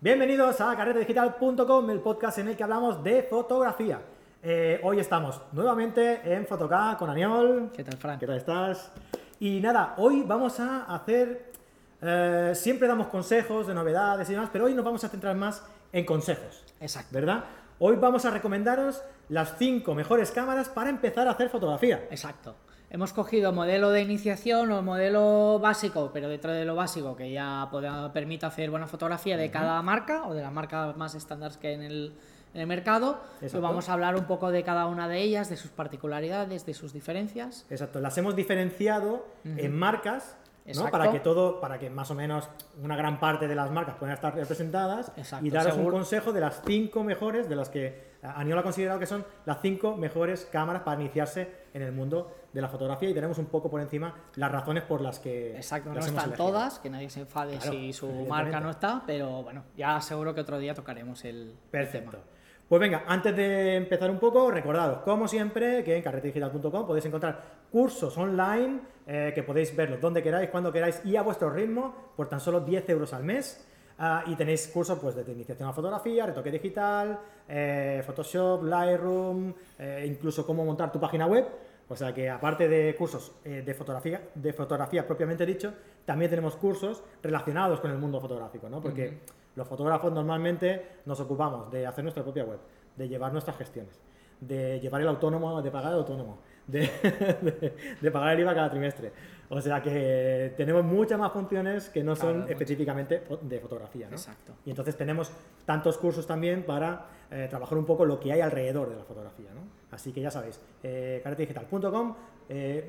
Bienvenidos a carretedigital.com, el podcast en el que hablamos de fotografía. Eh, hoy estamos nuevamente en Fotoca con Aniol. ¿Qué tal, Fran? ¿Qué tal estás? Y nada, hoy vamos a hacer. eh, siempre damos consejos de novedades y demás, pero hoy nos vamos a centrar más en consejos. Exacto. ¿Verdad? Hoy vamos a recomendaros las 5 mejores cámaras para empezar a hacer fotografía. Exacto. Hemos cogido modelo de iniciación o modelo básico, pero dentro de lo básico que ya permite hacer buena fotografía de cada marca o de las marcas más estándares que hay en el, en el mercado. Pues Exacto. vamos a hablar un poco de cada una de ellas, de sus particularidades, de sus diferencias. Exacto, las hemos diferenciado en marcas, ¿no? Para que todo, para que más o menos una gran parte de las marcas puedan estar representadas Exacto, y daros un seguro. consejo de las cinco mejores, de las que eh, Aniol ha considerado que son las cinco mejores cámaras para iniciarse en el mundo de la fotografía y tenemos un poco por encima las razones por las que Exacto, no las hemos están elegido. todas, que nadie se enfade Claro, si su marca no está, pero bueno, ya seguro que otro día tocaremos el, el Perfecto. tema. Pues venga, antes de empezar un poco, recordaros, como siempre, que en carretedigital.com podéis encontrar cursos online eh, que podéis verlos donde queráis, cuando queráis y a vuestro ritmo por tan solo 10 euros al mes. Ah, y tenéis cursos pues, desde iniciación a fotografía, retoque digital, eh, Photoshop, Lightroom, eh, incluso cómo montar tu página web. O sea que aparte de cursos eh, de, fotografía, de fotografía propiamente dicho, también tenemos cursos relacionados con el mundo fotográfico, ¿no? Porque los fotógrafos normalmente nos ocupamos de hacer nuestra propia web, de llevar nuestras gestiones, de llevar el autónomo, de pagar el autónomo, de, de- de pagar el IVA cada trimestre. O sea que tenemos muchas más funciones que no son mucho. específicamente de fotografía, ¿no? Exacto. Y entonces tenemos tantos cursos también para eh, trabajar un poco lo que hay alrededor de la fotografía. ¿no? Así que ya sabéis, eh, eh,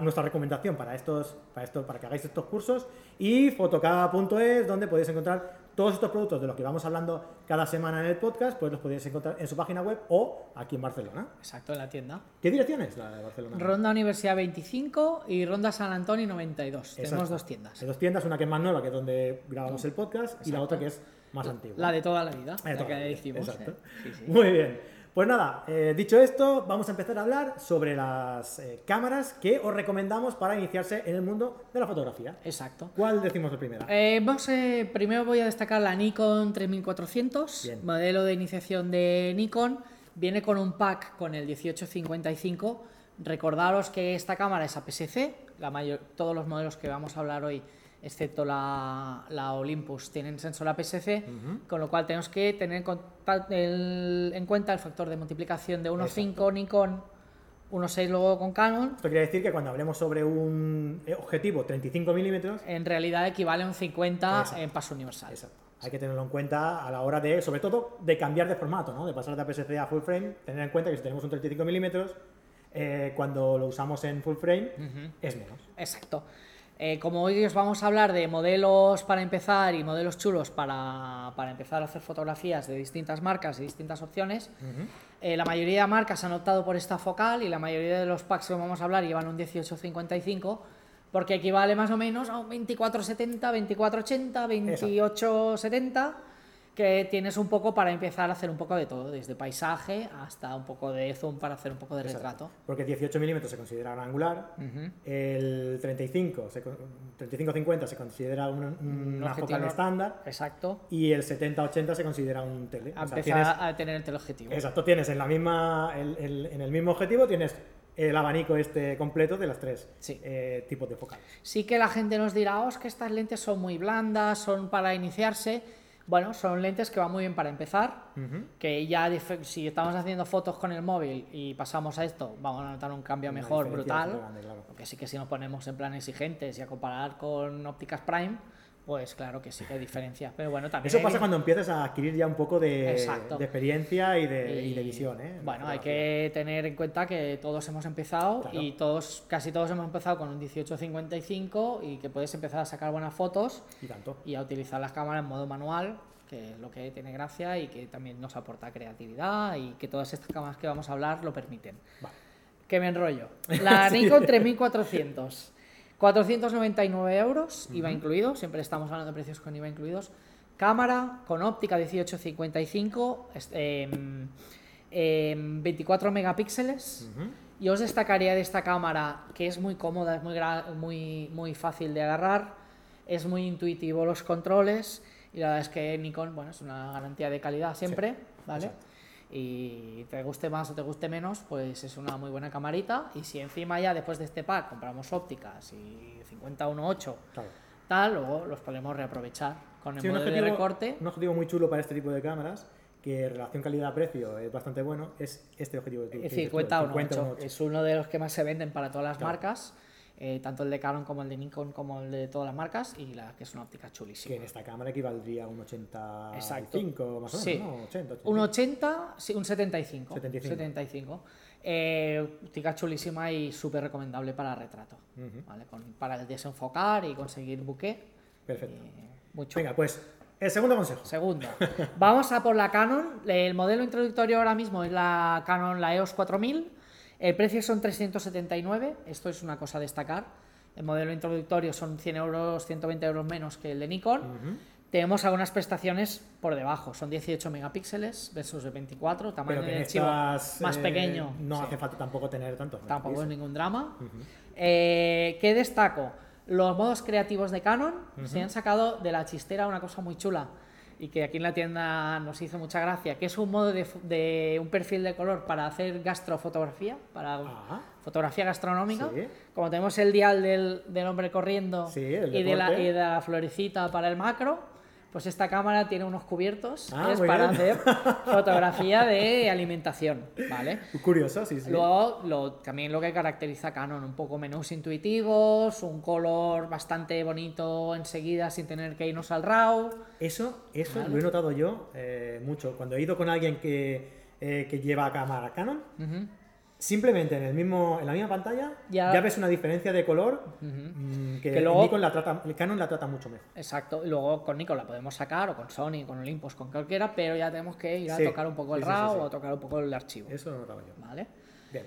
nuestra recomendación para, estos, para, esto, para que hagáis estos cursos y fotocada.es, donde podéis encontrar todos estos productos de los que vamos hablando cada semana en el podcast, pues los podéis encontrar en su página web o aquí en Barcelona. Exacto, en la tienda. ¿Qué dirección es la de Barcelona? Ronda Universidad 25 y Ronda San Antonio 92. Tenemos Exacto. dos tiendas. Hay dos tiendas, una que es más nueva, que es donde grabamos el podcast, y la otra que es más antigua. La de toda la vida, la toda que la exacto. eh. Sí, sí. Muy bien. Pues nada, eh, dicho esto, vamos a empezar a hablar sobre las eh, cámaras que os recomendamos para iniciarse en el mundo de la fotografía. Exacto. ¿Cuál decimos de primera? Eh, vamos, eh, primero voy a destacar la Nikon 3400, Bien. modelo de iniciación de Nikon. Viene con un pack con el 1855. Recordaros que esta cámara es APS-C, la todos los modelos que vamos a hablar hoy, excepto la, la Olympus, tienen sensor APS-C, con lo cual tenemos que tener en, conta- el- en cuenta el factor de multiplicación de 1.5 Nikon, 1.6 luego con Canon, Esto quiere decir que cuando hablemos sobre un eh, objetivo 35 milímetros, en realidad equivale a un 50 Exacto. en paso universal. exacto, hay que tenerlo en cuenta a la hora de, sobre todo, de cambiar de formato, ¿no? de pasar de APS-C a full frame, tener en cuenta que si tenemos un 35 milímetros, eh, cuando lo usamos en full frame, es menos. Exacto. Eh, como hoy os vamos a hablar de modelos para empezar y modelos chulos para, para empezar a hacer fotografías de distintas marcas y distintas opciones, eh, la mayoría de marcas han optado por esta focal y la mayoría de los packs que vamos a hablar llevan un 1855 porque equivale más o menos a un 2470, 2480, 2870 que tienes un poco para empezar a hacer un poco de todo, desde paisaje hasta un poco de zoom para hacer un poco de retrato. Porque 18 milímetros se considera gran angular, el 35, se con- 35-50 se considera un- un- una objetivo focal estándar Exacto. y el 70-80 se considera un tele. a O sea, empezar tienes- a tener el teleobjetivo. exacto, tienes en, la misma, el- el- en el mismo objetivo tienes el abanico este completo de las tres Sí. eh, tipos de focales. Sí que la gente nos dirá, oh, es que estas lentes son muy blandas, son para iniciarse. Bueno, son lentes que van muy bien para empezar, que ya si estamos haciendo fotos con el móvil y pasamos a esto, vamos a notar un cambio Una mejor, brutal. grande, claro. Porque sí que si nos ponemos en plan exigentes y a comparar con ópticas Prime, pues claro que sí que hay diferencia. Pero bueno, también... Eso hay- pasa cuando empiezas a adquirir ya un poco de, experiencia y de, y de Y, visión. ¿eh? Bueno, hay que tener en cuenta que todos hemos empezado Claro. y todos, casi todos hemos empezado con un 1855 y que puedes empezar a sacar buenas fotos Y tanto. y a utilizar las cámaras en modo manual que es lo que tiene gracia y que también nos aporta creatividad y que todas estas cámaras que vamos a hablar lo permiten. Vale. Que me enrollo. La Sí. Nikon 3400. 499 euros, IVA incluido, siempre estamos hablando de precios con IVA incluidos. Cámara con óptica 1855, es- em, em, 24 megapíxeles. Ujú. Yo os destacaría de esta cámara que es muy cómoda, es muy, muy, muy fácil de agarrar, es muy intuitivo los controles y la verdad es que Nikon bueno, es una garantía de calidad siempre, ¿vale? exacto. Y te guste más o te guste menos, pues es una muy buena camarita y si encima ya después de este pack compramos ópticas y 50-1.8 Claro. tal, luego los podemos reaprovechar con el Sí, modelo de objetivo, recorte. un objetivo muy chulo para este tipo de cámaras, que relación calidad-precio es bastante bueno, es este objetivo de tu- El que dices tú, 50 el 50 1.8 es uno de los que más se venden para todas las Claro. marcas, eh, tanto el de Canon como el de Nikon como el de todas las marcas y la que es una óptica chulísima. que en esta cámara equivaldría a un 85 Exacto. más o menos, Sí. ¿no? 80, 85. Un 80, sí, un 75. 75. 75. Eh, óptica chulísima y súper recomendable para retrato. ¿vale? Con- para desenfocar y conseguir buque. Perfecto. eh, muy chulo. Venga, pues el segundo consejo. Segundo, vamos a por la Canon. El modelo introductorio ahora mismo es la Canon, la EOS 4000. El precio son 379. Esto es una cosa a destacar. El modelo introductorio son 100 euros, 120 euros menos que el de Nikon. Tenemos algunas prestaciones por debajo. Son 18 megapíxeles versus de 24. Tamaño de archivo estas, más eh, pequeño. No sí. hace falta tampoco tener tantos. Tampoco es ningún drama. Eh, ¿Qué destaco? Los modos creativos de Canon se han sacado de la chistera una cosa muy chula y que aquí en la tienda nos hizo mucha gracia, que es un modo de, de un perfil de color para hacer gastrofotografía, para Ah, fotografía gastronómica. Sí. Como tenemos el dial del, del hombre corriendo Sí, el y, de la, y de la florecita para el macro, pues esta cámara tiene unos cubiertos Ah, es para bien. hacer fotografía de alimentación, ¿vale? curioso, sí, sí. Luego, lo, también lo que caracteriza a Canon, un poco menús intuitivos, un color bastante bonito enseguida sin tener que irnos al RAW. Eso, eso Vale. lo he notado yo eh, mucho. Cuando he ido con alguien que, eh, que lleva cámara Canon, simplemente en, el mismo, en la misma pantalla Ya. ya, ves una diferencia de color ujú. mm, que, Que luego- Nikon la trata, el Canon la trata mucho mejor. Exacto, y luego con Nikon la podemos sacar, o con Sony, con Olympus, con cualquiera, pero ya tenemos que ir a Sí, tocar un poco el sí, RAW sí. o a tocar un poco el archivo. Eso lo he notado yo. ¿Vale? Bien.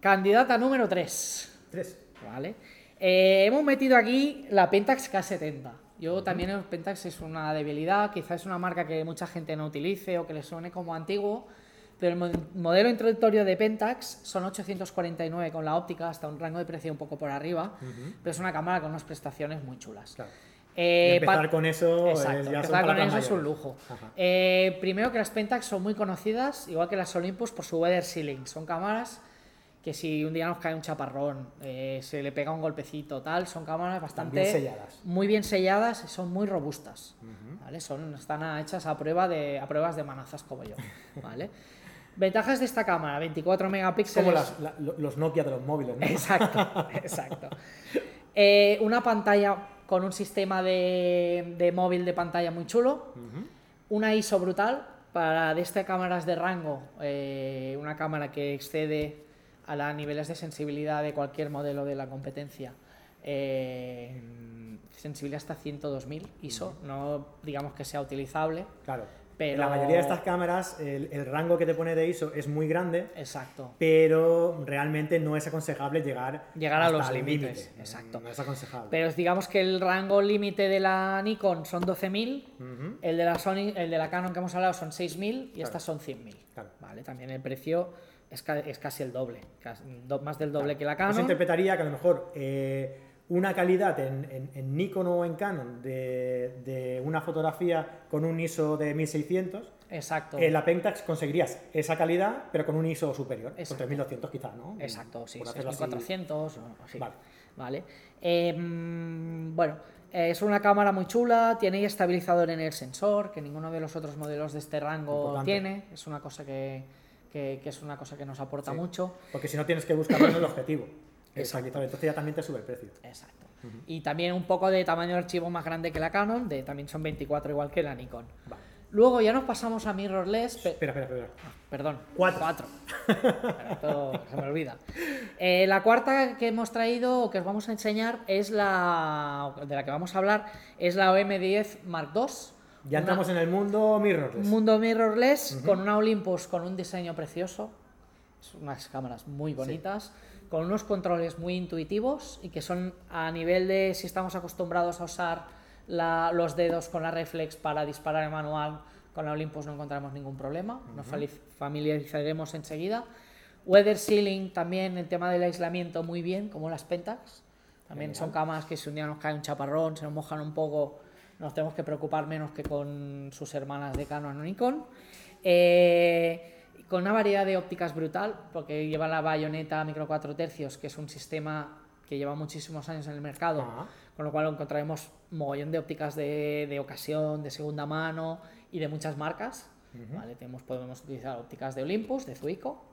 Candidata número 3. Tres. ¿Vale? Eh, hemos metido aquí la Pentax K70. Yo también el Pentax es una debilidad, quizás es una marca que mucha gente no utilice o que le suene como antiguo, pero el mo- modelo introductorio de Pentax son 849 con la óptica, hasta un rango de precio un poco por arriba, pero es una cámara con unas prestaciones muy chulas. Claro. Eh, empezar con eso, eh, Exacto, ya son empezar con eso es un lujo. Eh, primero que las Pentax son muy conocidas, igual que las Olympus, por su weather sealing. Son cámaras que si un día nos cae un chaparrón, eh, se le pega un golpecito, tal, son cámaras bastante bien selladas. muy bien selladas y son muy robustas. ¿vale? Son, están hechas a prueba de a pruebas de manazas como yo. ¿vale? Ventajas de esta cámara, 24 megapíxeles. Como las- la- lo- los Nokia de los móviles, ¿no? Exacto, exacto. Eh, una pantalla con un sistema de, de móvil de pantalla muy chulo. Una ISO brutal para de estas cámaras de rango, eh, una cámara que excede a los niveles de sensibilidad de cualquier modelo de la competencia. eh, sensibilidad hasta 102.000 ISO, no digamos que sea utilizable, Claro. Pero... La mayoría de estas cámaras, el, el rango que te pone de ISO es muy grande, Exacto. pero realmente no es aconsejable llegar, Llegar a los límites, límite. exacto. No es aconsejable. Pero digamos que el rango límite de la Nikon son 12.000 Ujú. El de la Sony, el de la Canon que hemos hablado son 6.000 y estas son 100.000. Claro. Vale, también el precio es, ca- es casi el doble, do- más del doble que la Yo Canon. interpretaría que a lo mejor eh, una calidad en, en- en Nikon o en Canon de, de una fotografía con un ISO de 1600, Exacto. en la Pentax conseguirías esa calidad, pero con un ISO superior, Exacto. con 3200 quizás, ¿no? Exacto, sí, Por hacerlo así. 6400 o así. Vale. Vale. Eh, mm, bueno, eh, es una cámara muy chula, tiene estabilizador en el sensor, que ninguno de los otros modelos de este rango Importante. tiene. Es una cosa que, que- que es una cosa que nos aporta Sí. mucho. Porque si no tienes que buscarlo en el objetivo. Exacto. Entonces ya también te sube el precio. Exacto. Y también un poco de tamaño de archivo más grande que la Canon, de, también son 24 igual que la Nikon. Vale. Luego ya nos pasamos a mirrorless. pe- Espera, espera, espera. Perdón. Cuatro. Esto se me olvida. Eh, la cuarta que hemos traído, o que os vamos a enseñar, es la. de la que vamos a hablar, es la OM10 Mark II. Ya entramos en el mundo mirrorless. Un mundo mirrorless con una Olympus con un diseño precioso. Unas cámaras muy bonitas. Con unos controles muy intuitivos y que son a nivel de si estamos acostumbrados a usar la- los dedos con la reflex para disparar en manual, con la Olympus no encontraremos ningún problema. Nos fali- familiarizaremos enseguida. Weather sealing también, el tema del aislamiento muy bien, como las Pentax. También son cámaras que si un día nos cae un chaparrón, se nos mojan un poco, nos tenemos que preocupar menos que con sus hermanas de Canon o Nikon. Eh, con una variedad de ópticas brutal, porque lleva la bayoneta micro 4 tercios, que es un sistema que lleva muchísimos años en el mercado, con lo cual encontraremos mogollón de ópticas de, de ocasión, de segunda mano y de muchas marcas. ¿vale? Tenemos, podemos utilizar ópticas de Olympus, de Zuico,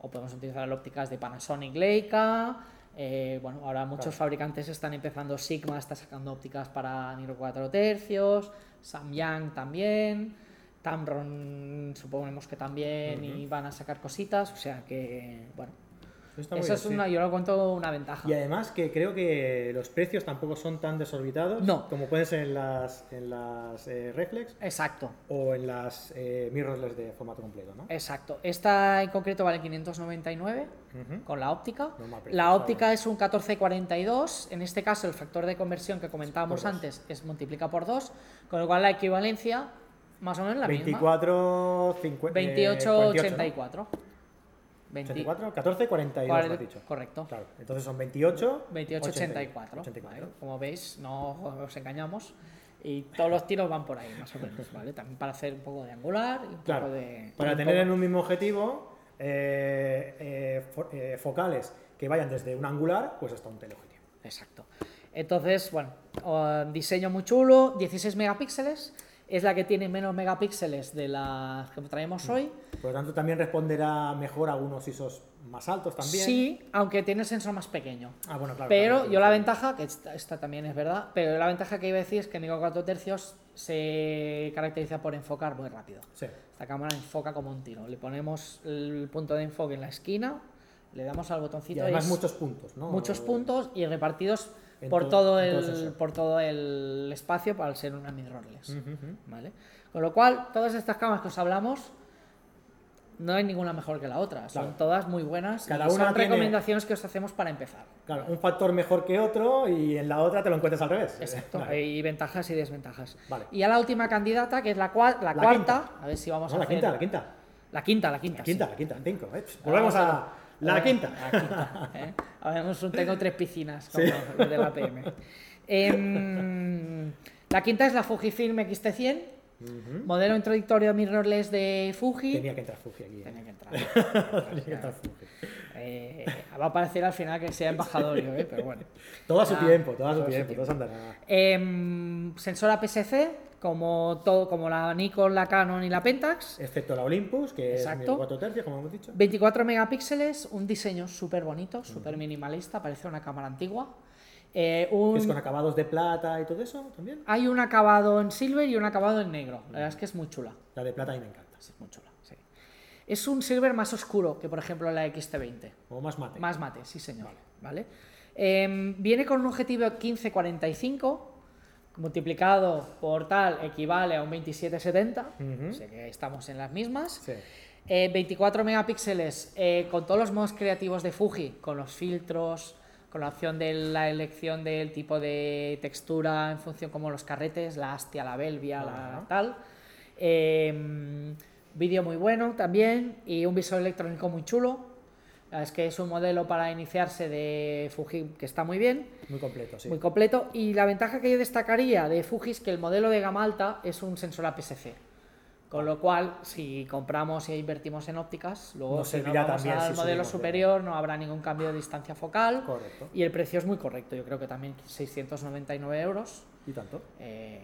o podemos utilizar ópticas de Panasonic Leica. eh, bueno, ahora muchos fabricantes están empezando, Sigma está sacando ópticas para Niro 4 tercios, Samyang también, Tamron suponemos que también y van a sacar cositas, o sea que, bueno, eso es una, yo lo cuento una ventaja. Y además que creo que los precios tampoco son tan desorbitados No. como pueden ser en las, en las eh, reflex Exacto. o en las eh, mirrorless de formato completo, ¿no? Exacto. Esta en concreto vale 599 Ujú. con la óptica. Precio, La óptica es un 1442. En este caso, el factor de conversión que comentábamos antes es multiplica por 2, con lo cual la equivalencia más o menos la misma. 24, 50, 28, 84. 20 84, 14, 42, cuare- lo has dicho. Correcto. Claro, entonces son 28, 28, 84. 84. ¿vale? Como veis, no os engañamos. Y todos los tiros van por ahí, más o menos, ¿vale? También para hacer un poco de angular y un Claro, poco de. para tener en un mismo objetivo eh, eh, fo- eh, focales que vayan desde un angular pues hasta un teleobjetivo. Exacto. Entonces, bueno, diseño muy chulo, 16 megapíxeles, es la que tiene menos megapíxeles de las que traemos hoy. Por lo tanto, también responderá mejor a algunos ISOs más altos también. Sí, aunque tiene sensor más pequeño. Ah, bueno, claro. Pero claro, yo la ventaja, que esta, esta también es verdad, pero la ventaja que iba a decir es que Micro 4 tercios se caracteriza por enfocar muy rápido. Sí. Esta cámara enfoca como un tiro. Le ponemos el punto de enfoque en la esquina, le damos al Y botoncito además es- muchos puntos, ¿no? muchos puntos y repartidos por todo- el, por todo el espacio para ser una mirrorless. Ujú, ujú. ¿vale? Con lo cual, todas estas cámaras que os hablamos, no hay ninguna mejor que la otra. Son Claro. todas muy buenas. Cada y una son tiene- recomendaciones que os hacemos para empezar. Claro, un factor mejor que otro y en la otra te lo encuentras al revés. Exacto. Vale. Y ventajas y desventajas. Vale. Y a la última candidata, que es la, cua- la La cuarta. quinta. A ver si vamos No, a la hacer- quinta, la quinta. La quinta, la quinta. La sí. quinta, la quinta, cinco. eh. Volvemos a la Eh, quinta. La quinta, ¿eh? Ahora mismo tengo tres piscinas como de la PM. Em, la quinta es la Fujifilm X-T100, Ujú. modelo introductorio mirrorless de Fuji. Tenía que entrar Fuji aquí. eh. Tenía que entrar. Tenía que entrar Fuji. Eh, va a parecer al final que sea embajadorio, ¿eh? pero bueno. Todo a su Ah, tiempo, todo a su todo a su tiempo, todo se andará. Em, sensor APS-C, como, todo, como la Nikon, la Canon y la Pentax. Excepto la Olympus, que Exacto. es 4 tercios, como hemos dicho. 24 megapíxeles, un diseño súper bonito, súper minimalista, parece una cámara antigua. Eh, un- Es con acabados de plata y todo eso también. Hay un acabado en silver y un acabado en negro. La verdad es que es muy chula. La de plata a mí me encanta. Es muy chula, sí. Es un silver más oscuro que, por ejemplo, la XT20. O más mate. Más mate, sí señor. ¿Vale? Em, viene con un objetivo 1545, multiplicado por tal equivale a un 2770, Ujú. o sea que estamos en las mismas. Sí. Eh, 24 megapíxeles eh, con todos los modos creativos de Fuji, con los filtros, con la opción de la elección del tipo de textura en función como los carretes, la Astia, la Belvia, la tal. Eh, vídeo muy bueno también y un visor electrónico muy chulo. Es que es un modelo para iniciarse de Fuji que está muy bien, Muy completo, sí. muy completo. Y la ventaja que yo destacaría de Fuji es que el modelo de gama alta es un sensor APS-C. Con lo cual, si compramos e invertimos en ópticas, luego Nos si servirá vamos también al si modelo superior no habrá ningún cambio de distancia focal. Correcto. Y el precio es muy correcto, yo creo que también 699 euros. ¿Y tanto? Eh,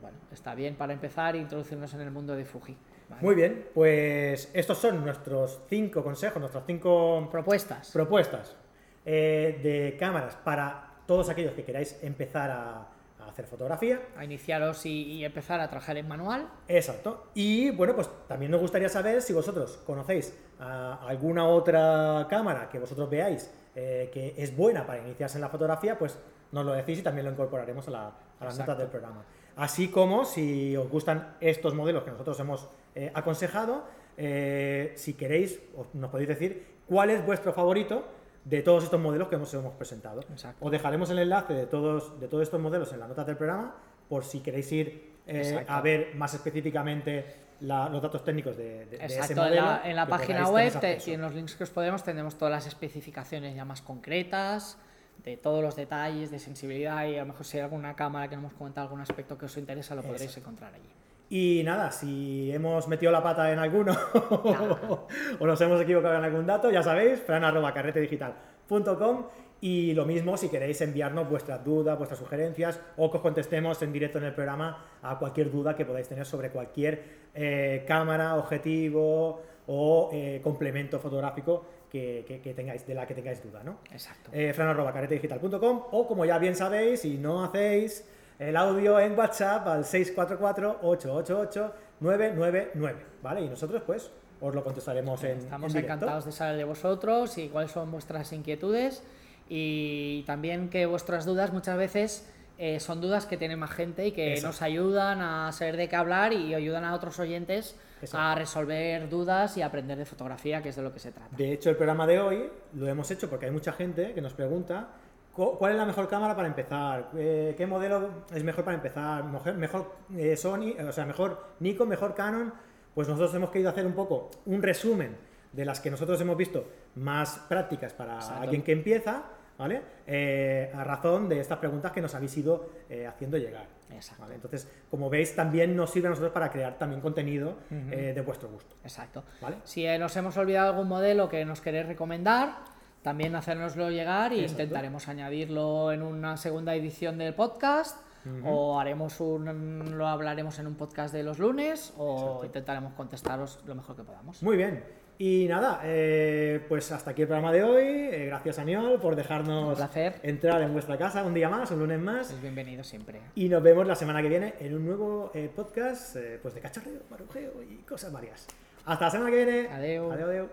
bueno, está bien para empezar e introducirnos en el mundo de Fuji. ¿Vale? Muy bien, pues estos son nuestros cinco consejos, nuestras cinco Propuestas. propuestas eh, de cámaras para todos aquellos que queráis empezar a, a hacer fotografía. a iniciaros y, y empezar a trabajar en manual. Exacto. Y bueno, pues también nos gustaría saber si vosotros conocéis alguna otra cámara que vosotros veáis eh, que es buena para iniciarse en la fotografía, pues nos lo decís y también lo incorporaremos a, la- a las Exacto. notas del programa. Así como si os gustan estos modelos que nosotros hemos eh, aconsejado, eh, si queréis, nos podéis decir cuál es vuestro favorito de todos estos modelos que hemos, hemos presentado. Exacto. Os dejaremos el enlace de todos, de todos estos modelos en la nota del programa por si queréis ir eh, Exacto. a ver más específicamente la- los datos técnicos de, de- de ese Exacto, en modelo. la, en la página web te- y en los links que os podemos tenemos todas las especificaciones ya más concretas, de todos los detalles, de sensibilidad y a lo mejor si hay alguna cámara que no hemos comentado, algún aspecto que os interesa, lo podréis encontrar allí. Y nada, si hemos metido la pata en alguno o nos hemos equivocado en algún dato, ya sabéis, fran.carretedigital.com y lo mismo si queréis enviarnos vuestras dudas, vuestras sugerencias o que os contestemos en directo en el programa a cualquier duda que podáis tener sobre cualquier eh, cámara, objetivo o eh, complemento fotográfico que, que- que tengáis, de la que tengáis duda, ¿no? Exacto. eh, fran.carretedigital.com o como ya bien sabéis, si no hacéis el audio en WhatsApp al 644-888-999, ¿vale? Y nosotros pues os lo contestaremos en, Estamos en encantados de saber de vosotros y cuáles son vuestras inquietudes y también que vuestras dudas muchas veces eh, son dudas que tiene más gente y que Exacto. nos ayudan a saber de qué hablar y ayudan a otros oyentes Exacto. a resolver dudas y aprender de fotografía, que es de lo que se trata. De hecho, el programa de hoy lo hemos hecho porque hay mucha gente que nos pregunta cu- cuál es la mejor cámara para empezar, Eh, qué modelo es mejor para empezar, mejor, mejor eh, Sony, o sea, mejor Nikon, mejor Canon. Pues nosotros hemos querido hacer un poco un resumen de las que nosotros hemos visto más prácticas para Exacto. alguien que empieza, ¿vale? Eh, a razón de estas preguntas que nos habéis ido eh, haciendo llegar. Exacto. ¿vale? Entonces, como veis, también nos sirve a nosotros para crear también contenido eh, de vuestro gusto. Exacto. ¿Vale? Si nos hemos olvidado algún modelo que nos queréis recomendar, también hacérnoslo llegar y Exacto. intentaremos añadirlo en una segunda edición del podcast. O haremos un, lo hablaremos en un podcast de los lunes o intentaremos contestaros lo mejor que podamos. Muy bien. Y nada, eh, pues hasta aquí el programa de hoy. Eh, gracias, Aniol, por dejarnos placer. entrar en vuestra casa un día más, un lunes más. Es bienvenido siempre. Y nos vemos la semana que viene en un nuevo eh, podcast pues de cachorreo, marujeo y cosas varias. Hasta la semana que viene. Adeu. Adeu, adeu.